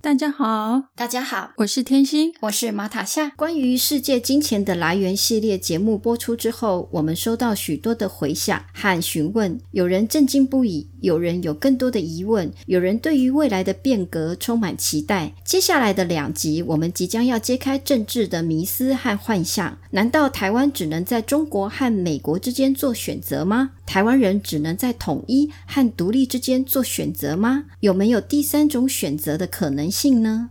大家好，大家好，我是天心，我是马塔夏。关于世界金钱的来源系列节目播出之后，我们收到许多的回响和询问，有人震惊不已，有人有更多的疑问，有人对于未来的变革充满期待。接下来的两集，我们即将要揭开政治的迷思和幻象。难道台湾只能在中国和美国之间做选择吗？台湾人只能在统一和独立之间做选择吗？有没有第三种选择的可能？性呢？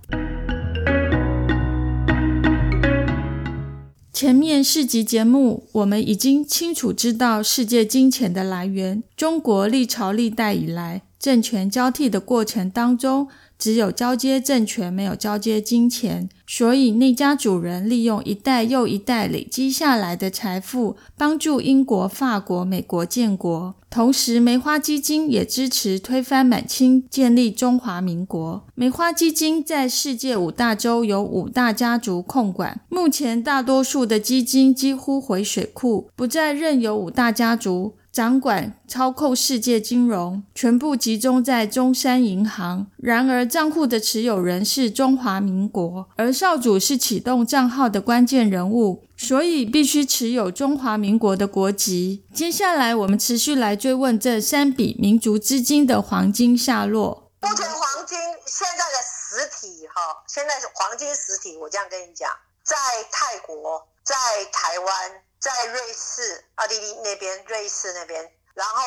前面四集节目，我们已经清楚知道世界金钱的来源。中国历朝历代以来，政权交替的过程当中。只有交接政权，没有交接金钱，所以那家主人利用一代又一代累积下来的财富，帮助英国、法国、美国建国。同时，梅花基金也支持推翻满清，建立中华民国。梅花基金在世界五大洲有五大家族控管，目前大多数的基金几乎回水库，不再任由五大家族。掌管操控世界金融，全部集中在中山银行。然而，账户的持有人是中华民国，而少主是启动账号的关键人物，所以必须持有中华民国的国籍。接下来，我们持续来追问这三笔民族资金的黄金下落。目前黄金现在的实体，哈，现在是黄金实体。我这样跟你讲，在泰国，在台湾。在瑞士、奥地利那边，瑞士那边，然后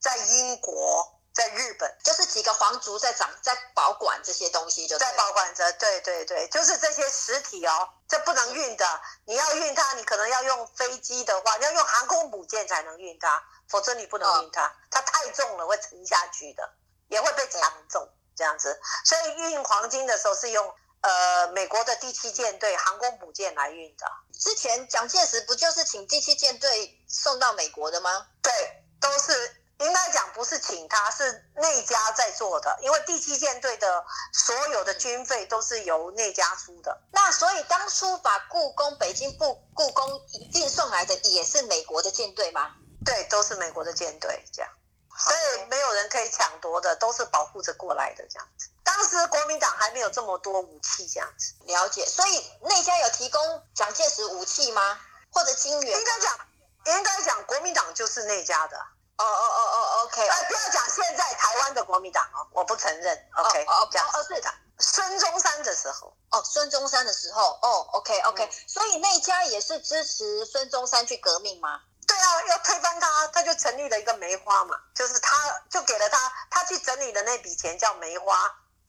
在英国、在日本，就是几个皇族在掌在保管这些东西，就在保管着。对对对，就是这些实体哦，这不能运的。你要运它，你可能要用飞机的话，你要用航空母舰才能运它，否则你不能运它，它太重了会沉下去的，也会被抢走这样子。所以运黄金的时候是用。呃，美国的第七舰队航空母舰来运的。之前蒋介石不就是请第七舰队送到美国的吗？对，都是应该讲不是请他，是内家在做的。因为第七舰队的所有的军费都是由内家出的。那所以当初把故宫北京故故宫运送来的也是美国的舰队吗？对，都是美国的舰队这样。所以没有人可以抢夺的，都是保护着过来的这样子。当时国民党还没有这么多武器这样子，了解。所以那家有提供蒋介石武器吗？或者金元？应该讲，应该讲国民党就是那家的。哦哦哦哦，OK。哎，不要讲现在台湾的国民党哦，我不承认。OK，哦哦哦，对的。孙中山的时候，哦，孙中山的时候，哦，OK OK。所以那家也是支持孙中山去革命吗？对啊，要推翻他，他就成立了一个梅花嘛，就是他就给了他，他去整理的那笔钱叫梅花，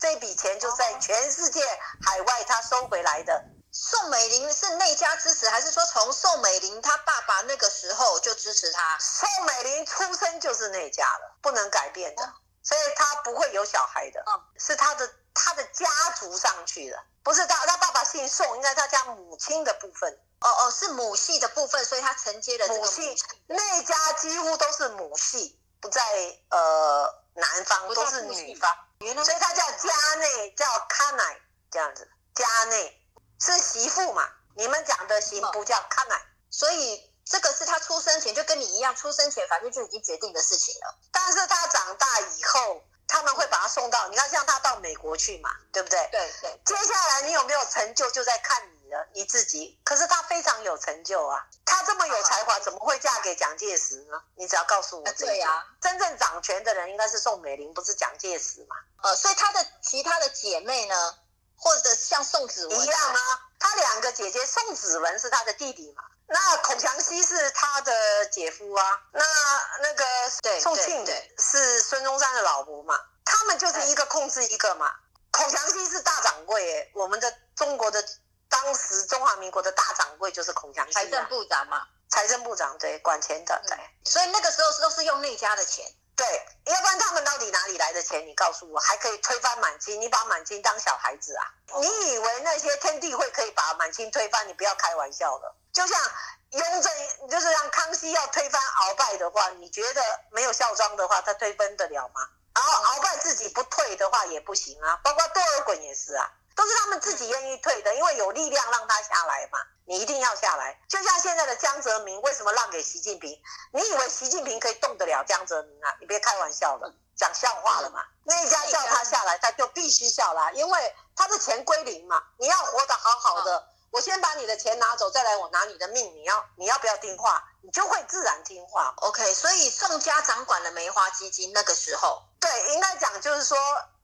这笔钱就在全世界海外他收回来的。宋美龄是内家支持，还是说从宋美龄她爸爸那个时候就支持她？宋美龄出生就是内家了，不能改变的，所以她不会有小孩的，是她的她的家族上去的，不是他他爸爸姓宋，应该他家母亲的部分。哦哦，是母系的部分，所以他承接了这个母系。内家几乎都是母系，不在呃男方，都是女方。所以他叫家内，叫卡奶这样子。家内是媳妇嘛？你们讲的媳妇叫卡奶，所以这个是他出生前就跟你一样，出生前反正就已经决定的事情了。但是他长大以后，他们会把他送到，你看像他到美国去嘛，对不对？对对。接下来你有没有成就，就在看你。你自己，可是他非常有成就啊！他这么有才华，怎么会嫁给蒋介石呢？你只要告诉我。对呀，真正掌权的人应该是宋美龄，不是蒋介石嘛？呃，所以他的其他的姐妹呢，或者像宋子文一样啊，他两个姐姐，宋子文是他的弟弟嘛？那孔祥熙是他的姐夫啊？那那个宋庆是孙中山的老婆嘛？他们就是一个控制一个嘛？孔祥熙是大掌柜，哎，我们的中国的。当时中华民国的大掌柜就是孔祥熙，财政部长嘛，财政部长对，管钱的对，所以那个时候都是用内家的钱，对，要不然他们到底哪里来的钱？你告诉我，还可以推翻满清？你把满清当小孩子啊？你以为那些天地会可以把满清推翻？你不要开玩笑了。就像雍正，就是让康熙要推翻鳌拜的话，你觉得没有孝庄的话，他推翻得了吗？然后鳌拜自己不退的话也不行啊，包括多尔衮也是啊，都是他们自己愿意退的，因为有力量让他下来嘛。你一定要下来，就像现在的江泽民为什么让给习近平？你以为习近平可以动得了江泽民啊？你别开玩笑了，讲笑话了嘛？那家叫他下来，他就必须下来，因为他的钱归零嘛。你要活得好好的，我先把你的钱拿走，再来我拿你的命。你要你要不要听话？你就会自然听话。OK，所以宋家掌管了梅花基金那个时候，对，应该讲就是说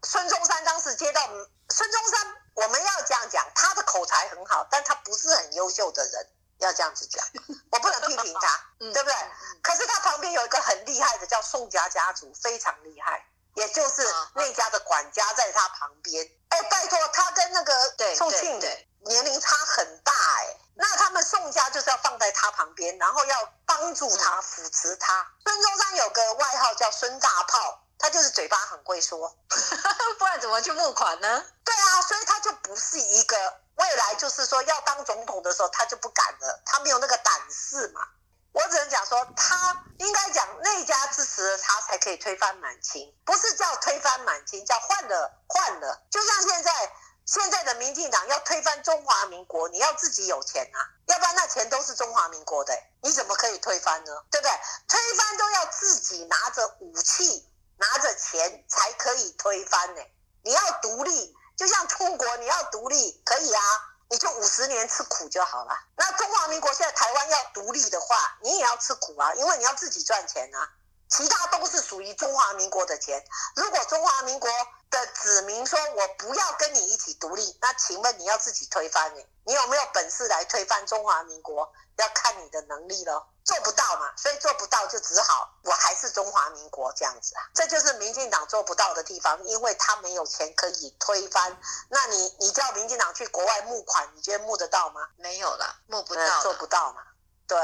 孙中山当时接到孙中山。我们要这样讲，他的口才很好，但他不是很优秀的人，要这样子讲，我不能批评他，对不对？可是他旁边有一个很厉害的，叫宋家家族，非常厉害，也就是那家的管家在他旁边。哎，拜托，他跟那个宋庆年龄差很大，哎，那他们宋家就是要放在他旁边，然后要帮助他扶持他。孙中山有个外号叫孙大炮。他就是嘴巴很会说，不然怎么去募款呢？对啊，所以他就不是一个未来就是说要当总统的时候他就不敢了，他没有那个胆识嘛。我只能讲说，他应该讲内家支持了他才可以推翻满清，不是叫推翻满清，叫换了换了。就像现在现在的民进党要推翻中华民国，你要自己有钱啊，要不然那钱都是中华民国的，你怎么可以推翻呢？对不对？推翻都要自己拿着武器。拿着钱才可以推翻呢。你要独立，就像出国，你要独立可以啊，你就五十年吃苦就好了。那中华民国现在台湾要独立的话，你也要吃苦啊，因为你要自己赚钱啊。其他都是属于中华民国的钱。如果中华民国的子民说我不要跟你一起独立，那请问你要自己推翻呢？你有没有本事来推翻中华民国？要看你的能力了。做不到嘛，所以做不到就只好我还是中华民国这样子啊，这就是民进党做不到的地方，因为他没有钱可以推翻。那你你叫民进党去国外募款，你觉得募得到吗？没有了，募不到，做不到嘛。对，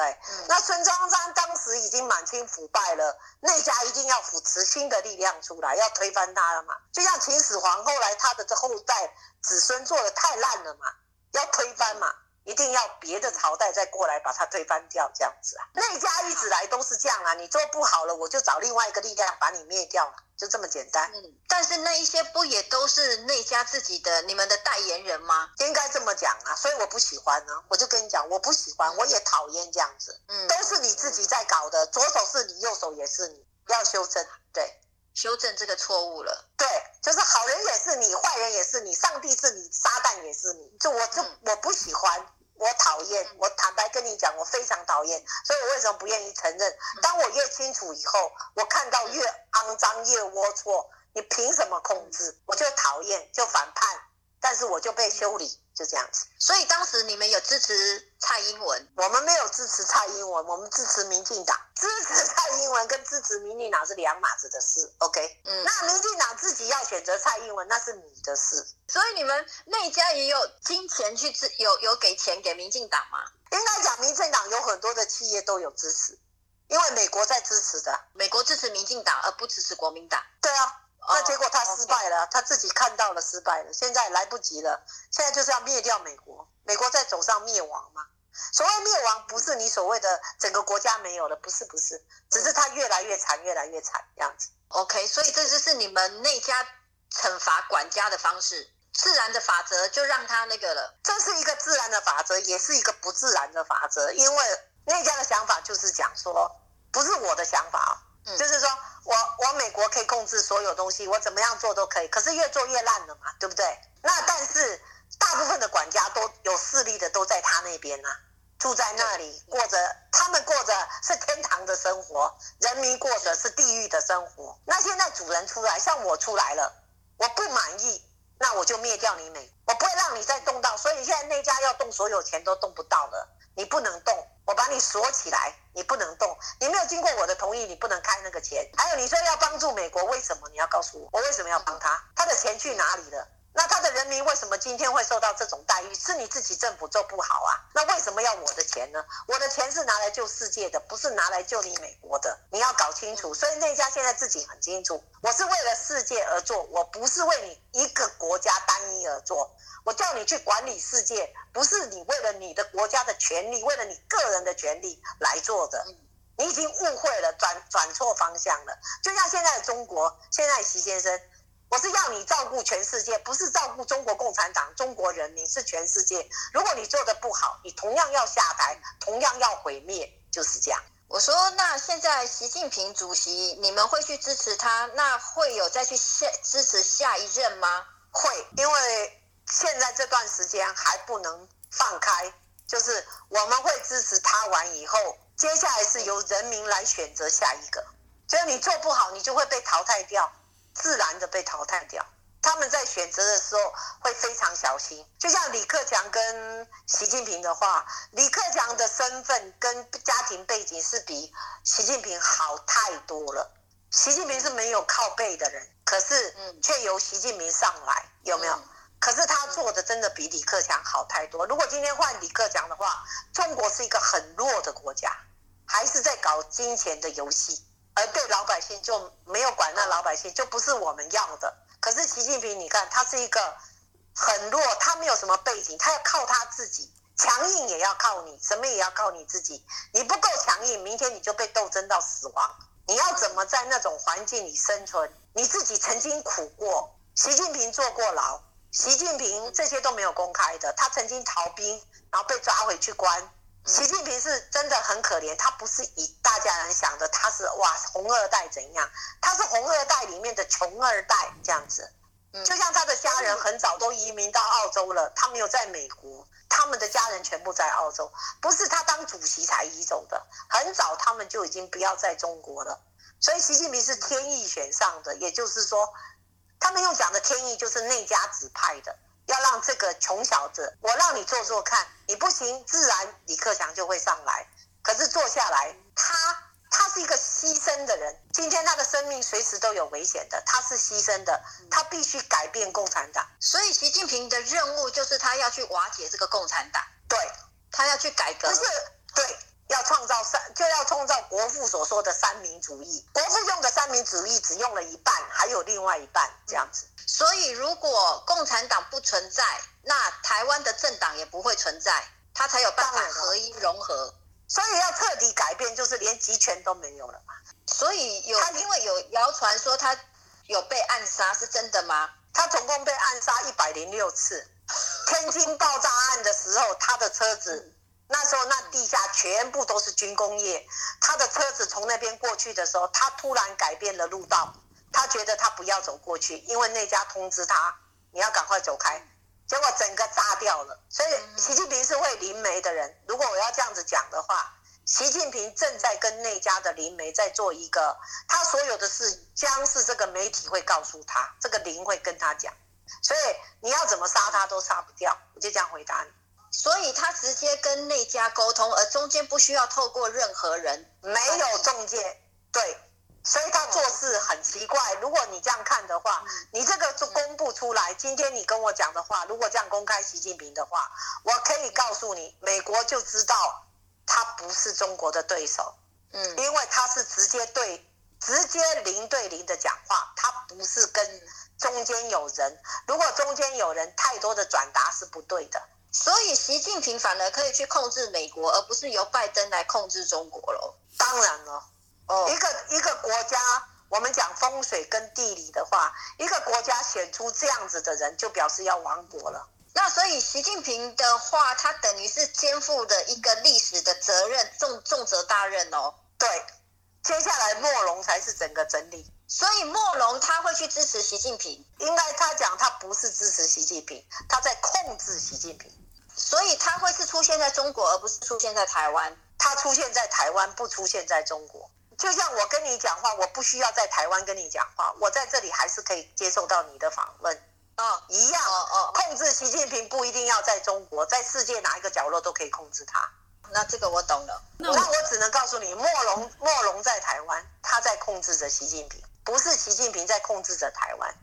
那孙中山当时已经满清腐败了，内家一定要扶持新的力量出来，要推翻他了嘛。就像秦始皇后来他的这后代子孙做的太烂了嘛，要推翻嘛。一定要别的朝代再过来把它推翻掉，这样子啊？内家一直来都是这样啊，你做不好了，我就找另外一个力量把你灭掉了，就这么简单。嗯，但是那一些不也都是内家自己的你们的代言人吗？应该这么讲啊，所以我不喜欢呢，我就跟你讲，我不喜欢，我也讨厌这样子。嗯，都是你自己在搞的，左手是你，右手也是你，要修正。对。修正这个错误了，对，就是好人也是你，坏人也是你，上帝是你，撒旦也是你，就我就我不喜欢，我讨厌，我坦白跟你讲，我非常讨厌，所以我为什么不愿意承认？当我越清楚以后，我看到越肮脏越龌龊，你凭什么控制？我就讨厌，就反叛，但是我就被修理。就这样子，所以当时你们有支持蔡英文，我们没有支持蔡英文，我们支持民进党。支持蔡英文跟支持民进党是两码子的事，OK？嗯，那民进党自己要选择蔡英文，那是你的事。所以你们那家也有金钱去支，有有给钱给民进党吗？应该讲，民进党有很多的企业都有支持，因为美国在支持的，美国支持民进党而不支持国民党。对啊。那结果他失败了，他自己看到了失败了，现在来不及了，现在就是要灭掉美国，美国在走上灭亡嘛。所谓灭亡，不是你所谓的整个国家没有了，不是不是，只是它越来越惨，越来越惨这样子。OK，所以这就是你们内家惩罚管家的方式，自然的法则就让他那个了。这是一个自然的法则，也是一个不自然的法则，因为内家的想法就是讲说，不是我的想法就是说。我我美国可以控制所有东西，我怎么样做都可以，可是越做越烂了嘛，对不对？那但是大部分的管家都有势力的都在他那边呢，住在那里，过着他们过着是天堂的生活，人民过着是地狱的生活。那现在主人出来，像我出来了，我不满意，那我就灭掉你美，我不会让你再动到，所以现在那家要动所有钱都动不到了，你不能动。我把你锁起来，你不能动。你没有经过我的同意，你不能开那个钱。还有，你说要帮助美国，为什么你要告诉我？我为什么要帮他？他的钱去哪里了？那他的人民为什么今天会受到这种待遇？是你自己政府做不好啊？那为什么要我的钱呢？我的钱是拿来救世界的，不是拿来救你美国的。你要搞清楚。所以那家现在自己很清楚，我是为了世界而做，我不是为你一个国家单一而做。我叫你去管理世界，不是你为了你的国家的权利，为了你个人的权利来做的。你已经误会了，转转错方向了。就像现在的中国，现在习先生。我是要你照顾全世界，不是照顾中国共产党、中国人民，是全世界。如果你做的不好，你同样要下台，同样要毁灭，就是这样。我说，那现在习近平主席，你们会去支持他？那会有再去下支持下一任吗？会，因为现在这段时间还不能放开，就是我们会支持他完以后，接下来是由人民来选择下一个。所以你做不好，你就会被淘汰掉。自然的被淘汰掉。他们在选择的时候会非常小心。就像李克强跟习近平的话，李克强的身份跟家庭背景是比习近平好太多了。习近平是没有靠背的人，可是却由习近平上来，有没有？可是他做的真的比李克强好太多。如果今天换李克强的话，中国是一个很弱的国家，还是在搞金钱的游戏。而对老百姓就没有管，那老百姓就不是我们要的。可是习近平，你看他是一个很弱，他没有什么背景，他要靠他自己，强硬也要靠你，什么也要靠你自己。你不够强硬，明天你就被斗争到死亡。你要怎么在那种环境里生存？你自己曾经苦过，习近平坐过牢，习近平这些都没有公开的，他曾经逃兵，然后被抓回去关。习近平是真的很可怜，他不是以大家人想的，他是哇红二代怎样？他是红二代里面的穷二代这样子。就像他的家人很早都移民到澳洲了，他没有在美国，他们的家人全部在澳洲，不是他当主席才移走的，很早他们就已经不要在中国了。所以习近平是天意选上的，也就是说，他们用讲的天意就是内家指派的。要让这个穷小子，我让你做做看，你不行，自然李克强就会上来。可是坐下来，他他是一个牺牲的人，今天他的生命随时都有危险的，他是牺牲的，他必须改变共产党。所以习近平的任务就是他要去瓦解这个共产党，对他要去改革，不是对，要创造三，就要创造国父所说的三民主义。国父用的三民主义只用了一半，还有另外一半这样子。所以，如果共产党不存在，那台湾的政党也不会存在，他才有办法合一融合。所以要彻底改变，就是连集权都没有了嘛。所以有他，因为有谣传说他有被暗杀，是真的吗？他总共被暗杀一百零六次。天津爆炸案的时候，他的车子那时候那地下全部都是军工业，他的车子从那边过去的时候，他突然改变了路道。他觉得他不要走过去，因为那家通知他你要赶快走开，结果整个炸掉了。所以习近平是会灵媒的人。如果我要这样子讲的话，习近平正在跟那家的灵媒在做一个，他所有的事将是这个媒体会告诉他，这个灵会跟他讲。所以你要怎么杀他都杀不掉。我就这样回答你。所以他直接跟那家沟通，而中间不需要透过任何人，没有中介，对。所以他做事很奇怪。如果你这样看的话，你这个就公布出来。今天你跟我讲的话，如果这样公开习近平的话，我可以告诉你，美国就知道他不是中国的对手。嗯，因为他是直接对直接零对零的讲话，他不是跟中间有人。如果中间有人，太多的转达是不对的。所以习近平反而可以去控制美国，而不是由拜登来控制中国了。当然了。哦一个一个国家，我们讲风水跟地理的话，一个国家选出这样子的人，就表示要亡国了。那所以习近平的话，他等于是肩负的一个历史的责任，重重责大任哦。对，接下来莫龙才是整个整理。所以莫龙他会去支持习近平，应该他讲他不是支持习近平，他在控制习近平。所以它会是出现在中国，而不是出现在台湾。它出现在台湾，不出现在中国。就像我跟你讲话，我不需要在台湾跟你讲话，我在这里还是可以接受到你的访问，哦，一样，哦哦，控制习近平不一定要在中国，在世界哪一个角落都可以控制他。那这个我懂了。那我只能告诉你，莫龙莫龙在台湾，他在控制着习近平，不是习近平在控制着台湾。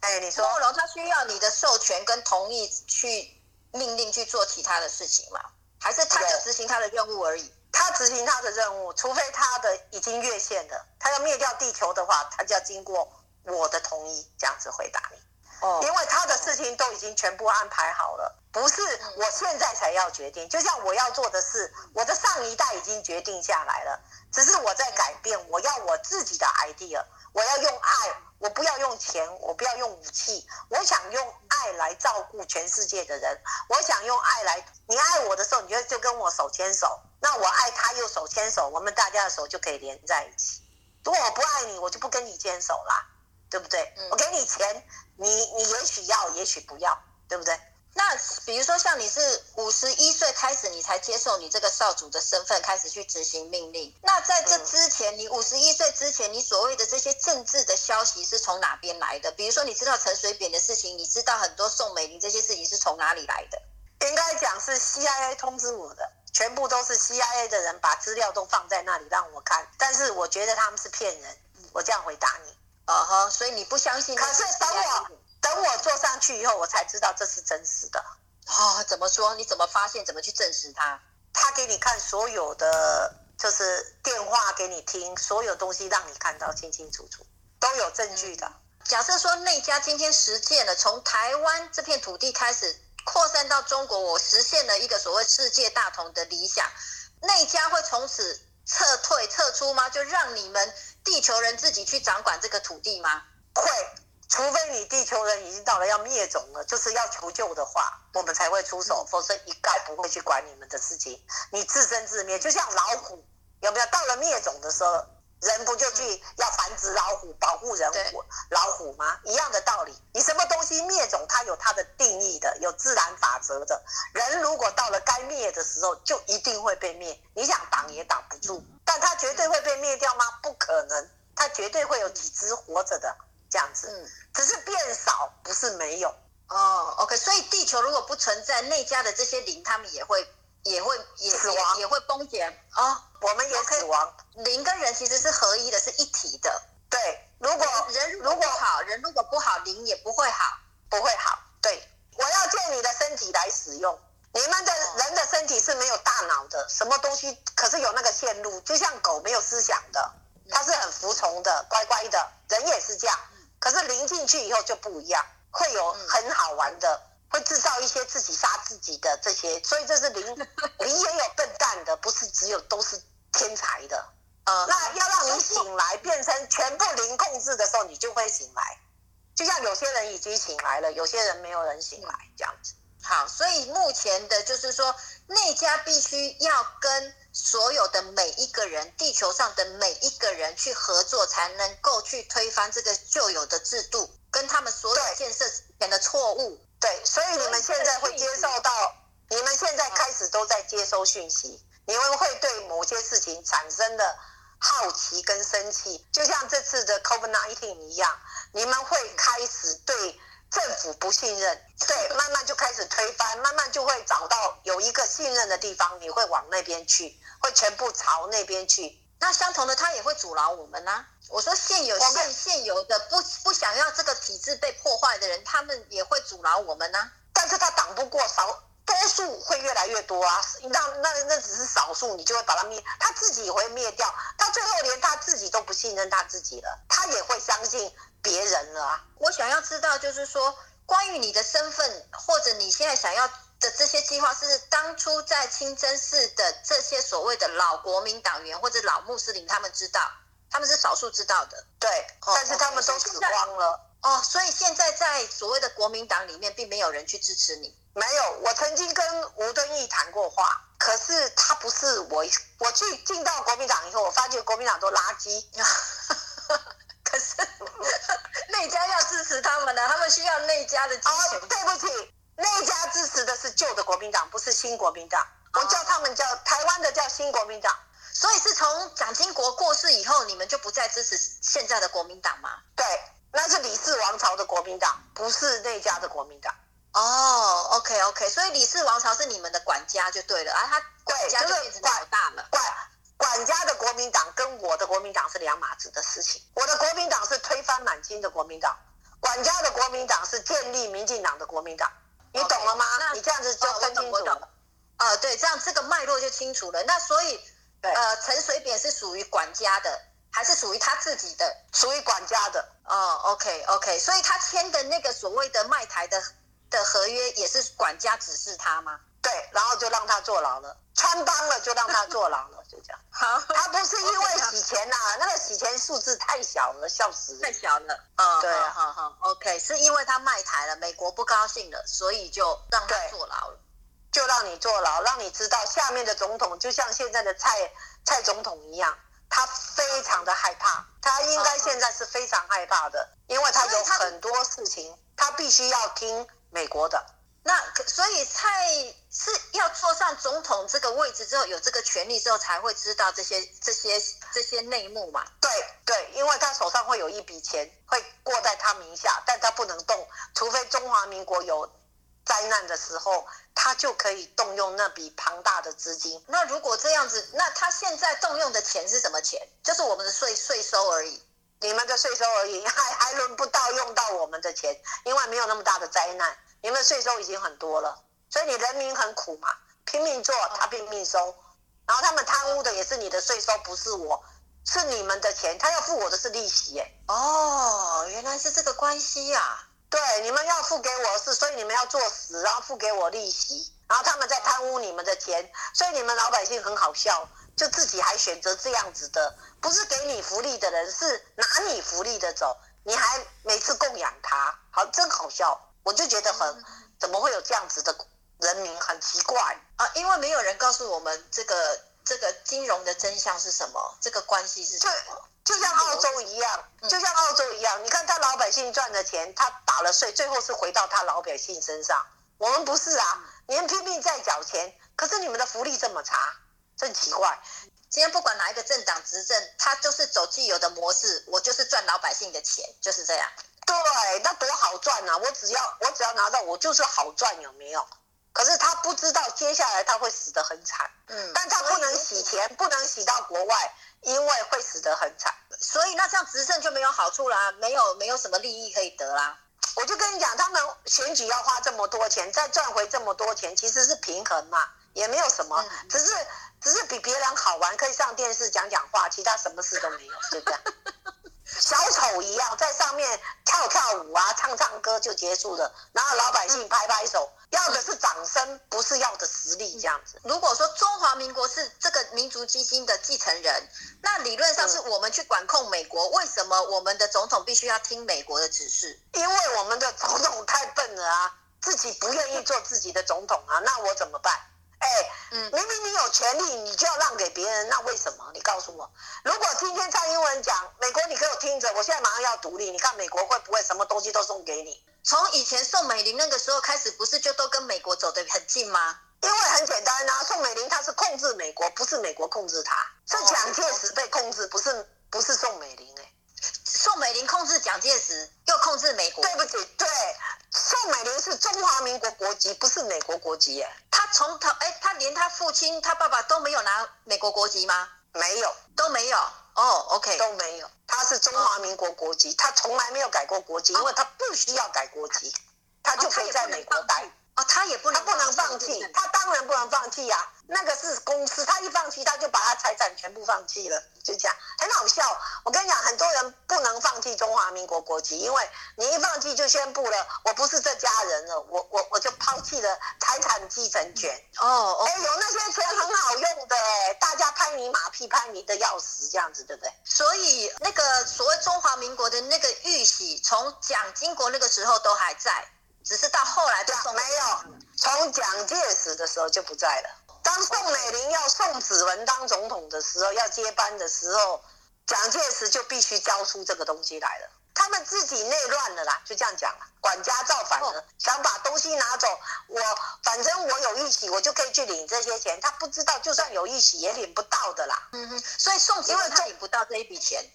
哎，你说莫龙他需要你的授权跟同意去命令去做其他的事情嘛？还是他就执行他的任务而已？他执行他的任务，除非他的已经越线了，他要灭掉地球的话，他就要经过我的同意，这样子回答你。哦因为他的事情都已经全部安排好了，不是我现在才要决定。就像我要做的事，我的上一代已经决定下来了，只是我在改变。我要我自己的 idea，我要用爱，我不要用钱，我不要用武器，我想用爱来照顾全世界的人。我想用爱来，你爱我的时候，你就就跟我手牵手；那我爱他又手牵手，我们大家的手就可以连在一起。如果我不爱你，我就不跟你牵手啦，对不对？嗯我给你钱，你你也许要，也许不要，对不对？那比如说像你是五十一岁开始，你才接受你这个少主的身份，开始去执行命令。那在这之前，你五十一岁之前，你所谓的这些政治的消息是从哪边来的？比如说你知道陈水扁的事情，你知道很多宋美龄这些事情是从哪里来的？应该讲是 CIA 通知我的，全部都是 CIA 的人把资料都放在那里让我看，但是我觉得他们是骗人。我这样回答你。啊哈，所以你不相信可是等我等我坐上去以后，我才知道这是真实的。哦，怎么说？你怎么发现？怎么去证实它？他给你看所有的，就是电话给你听，所有东西让你看到清清楚楚，都有证据的。假设说那家今天实践了，从台湾这片土地开始扩散到中国，我实现了一个所谓世界大同的理想，那家会从此撤退撤出吗？就让你们地球人自己去掌管这个土地吗？会，除非你地球人已经到了要灭种了，就是要求救的话，我们才会出手，否则一概不会去管你们的事情。你自生自灭，就像老虎，有没有？到了灭种的时候，人不就去要繁殖老虎，保护人虎老虎吗？一样的道理。你什么东西灭种，它有它的定义的，有自然法则的。人如果到了该灭的时候，就一定会被灭。你想挡也挡不住，但它绝对会被灭掉吗？不可能，它绝对会有几只活着的这样子。嗯，只是变少，不是没有。哦，OK，所以地球如果不存在，内家的这些灵，他们也会也会也死亡也也会崩解哦。我们也 OK 死亡。灵跟人其实是合一的，是一体的。对，如果人如果好，人如果不好，灵也不会好。不会好，对，我要借你的身体来使用。你们的人的身体是没有大脑的，什么东西可是有那个线路，就像狗没有思想的，它是很服从的，乖乖的。人也是这样，可是灵进去以后就不一样，会有很好玩的，会制造一些自己杀自己的这些，所以这是灵，灵也有笨蛋的，不是只有都是天才的。呃，那要让你醒来，变成全部零控制的时候，你就会醒来。就像有些人已经醒来了，有些人没有人醒来，这样子。好，所以目前的就是说，内家必须要跟所有的每一个人，地球上的每一个人去合作，才能够去推翻这个旧有的制度，跟他们所有建设前的错误。对，所以你们现在会接受到，你们现在开始都在接收讯息，你们会对某些事情产生的好奇跟生气，就像这次的 COVID-19 一样，你们会开始对政府不信任，对，慢慢就开始推翻，慢慢就会找到有一个信任的地方，你会往那边去，会全部朝那边去。那相同的，他也会阻挠我们呐、我说现有现现有的不不想要这个体制被破坏的人，他们也会阻挠我们呐、但是他挡不过少，多数会越来越多啊。那那那只是少数，你就会把它灭，他自己也会灭掉。他最后连他自己都不信任他自己了，他也会相信别人了啊。我想要知道，就是说，关于你的身份，或者你现在想要的这些计划，是当初在清真寺的这些所谓的老国民党员或者老穆斯林，他们知道，他们是少数知道的对，哦但是他们都死光了。哦。所以现在在所谓的国民党里面，并没有人去支持你。没有，我曾经跟吴敦义谈过话，可是他不是我。我去进到国民党以后，我发觉国民党都垃圾。可是内家要支持他们呢，他们需要内家的支啊，持。对不起，那一家支持的是旧的国民党，不是新国民党。我叫他们叫台湾的叫新国民党。所以是从蒋经国过世以后，你们就不再支持现在的国民党吗？对，那是李氏王朝的国民党，不是那家的国民党。哦，OK OK，所以李氏王朝是你们的管家就对了，啊，他管家对就是就变成老大了。管管家的国民党跟我的国民党是两码子的事情。我的国民党是推翻满清的国民党，管家的国民党是建立民进党的国民党，你懂了吗？那你这样子就分清楚了。呃，对，这样这个脉络就清楚了。那所以，呃，陈水扁是属于管家的，还是属于他自己的？属于管家的。哦，OK OK，所以他签的那个所谓的卖台的的合约，也是管家指示他吗？对，然后就让他坐牢了，穿帮了就让他坐牢了，就这样。好，他不是因为洗钱呐，那个洗钱数字太小了，笑死。太小了。嗯，对啊，好好，OK，是因为他卖台了，美国不高兴了，所以就让他坐牢了，就让你坐牢，让你知道下面的总统就像现在的蔡蔡总统一样，他非常的害怕，他应该现在是非常害怕的，因为他有很多事情，他必须要听美国的。那所以蔡是要坐上总统这个位置之后，有这个权利之后，才会知道这些这些这些内幕嘛？对对，因为他手上会有一笔钱会过在他名下，但他不能动，除非中华民国有灾难的时候，他就可以动用那笔庞大的资金。那如果这样子，那他现在动用的钱是什么钱？就是我们的税税收而已，你们的税收而已，还还轮不到用到我们的钱，因为没有那么大的灾难。你们的税收已经很多了，所以你人民很苦嘛，拼命做，他拼命收，然后他们贪污的也是你的税收，不是我，是你们的钱，他要付我的是利息，耶，哦，原来是这个关系呀，对，你们要付给我是，所以你们要作死，然后付给我利息，然后他们在贪污你们的钱，所以你们老百姓很好笑，就自己还选择这样子的，不是给你福利的人，是拿你福利的走，你还每次供养他，好，真好笑。我就觉得很，怎么会有这样子的人民，很奇怪啊！因为没有人告诉我们这个这个金融的真相是什么，这个关系是什么？就像澳洲一样，就像澳洲一样，你看他老百姓赚的钱，他打了税，最后是回到他老百姓身上。我们不是啊，你们拼命在缴钱，可是你们的福利这么差，真奇怪。今天不管哪一个政党执政，他就是走既有的模式，我就是赚老百姓的钱，就是这样。对，那多好赚啊！我只要我只要拿到，我就是好赚，有没有？可是他不知道接下来他会死得很惨，嗯，但他不能洗钱，不能洗到国外，因为会死得很惨。所以那这样执政就没有好处啦，没有没有什么利益可以得啦。我就跟你讲，他们选举要花这么多钱，再赚回这么多钱，其实是平衡嘛，也没有什么，只是只是比别人好玩，可以上电视讲讲话，其他什么事都没有，就这样。小丑一样在上面跳跳舞啊，唱唱歌就结束了，然后老百姓拍拍手，要不是要的实力这样子。如果说中华民国是这个民族基金的继承人，那理论上是我们去管控美国，为什么我们的总统必须要听美国的指示？因为我们的总统太笨了啊，自己不愿意做自己的总统啊，那我怎么办？哎，嗯，明明你有权利，你就要让给别人，那为什么？你告诉我，如果今天蔡英文讲美国，你给我听着，我现在马上要独立，你看美国会不会什么东西都送给你？从以前宋美龄那个时候开始，不是就都跟美国走得很近吗？因为很简单啊，宋美龄她是控制美国，不是美国控制她，是蒋介石被控制，不是不是宋美龄哎。宋美龄控制蒋介石，又控制美国。对不起，对，宋美龄是中华民国国籍，不是美国国籍耶。他从头，哎，他连他父亲、他爸爸都没有拿美国国籍吗？没有，都没有。哦，OK，都没有。他是中华民国国籍，他从来没有改过国籍，因为他不需要改国籍，他就可以在美国待。哦，他也不能，他不能放弃，他当然不能放弃呀。那个是公司，他一放弃，他就把他财产全部放弃了，就这样，很好笑。我跟你讲，很多人不能放弃中华民国国籍，因为你一放弃就宣布了，我不是这家人了，我我我就抛弃了财产继承权。哦，哎，有那些钱很好用的，哎，大家拍你马屁，拍你的要死，这样子，对不对？所以那个所谓中华民国的那个玉玺，从蒋经国那个时候都还在。只是到后来就没有，从蒋介石的时候就不在了。当宋美龄要宋子文当总统的时候，要接班的时候，蒋介石就必须交出这个东西来了。他们自己内乱了啦，就这样讲了，管家造反了，想把东西拿走。我反正我有玉玺，我就可以去领这些钱。他不知道，就算有玉玺也领不到的啦。嗯哼，所以宋子文他领不到这一笔钱。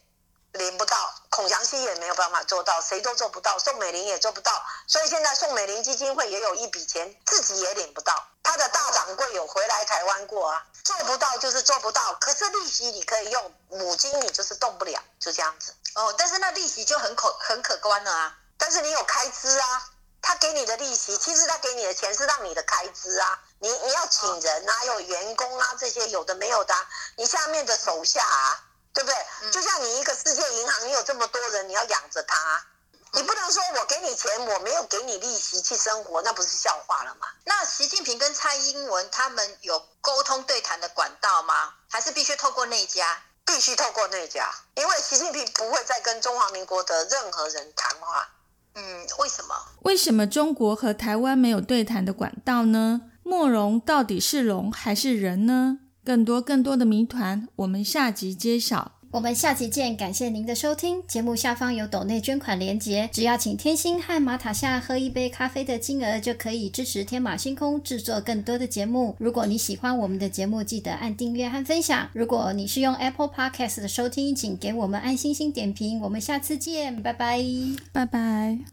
领不到，孔祥熙也没有办法做到，谁都做不到，宋美龄也做不到，所以现在宋美龄基金会也有一笔钱，自己也领不到。他的大掌柜有回来台湾过啊，做不到就是做不到，可是利息你可以用，母金你就是动不了，就这样子。哦，但是那利息就很可很可观了啊。但是你有开支啊，他给你的利息，其实他给你的钱是让你的开支啊，你你要请人啊，有员工啊，这些有的没有的，你下面的手下啊，对不对？就像你一个世界银行，你有这么多人，你要养着他。你不能说我给你钱，我没有给你利息去生活，那不是笑话了吗？那习近平跟蔡英文他们有沟通对谈的管道吗？还是必须透过内家？必须透过内家，因为习近平不会再跟中华民国的任何人谈话。嗯，为什么？为什么中国和台湾没有对谈的管道呢？莫容到底是龙还是人呢？更多更多的谜团，我们下集揭晓。我们下集见，感谢您的收听。节目下方有抖内捐款连结，只要请天星和马塔夏喝一杯咖啡的金额，就可以支持天马星空制作更多的节目。如果你喜欢我们的节目，记得按订阅和分享。如果你是用 Apple Podcast 的收听，请给我们按星星点评。我们下次见，拜拜，拜拜。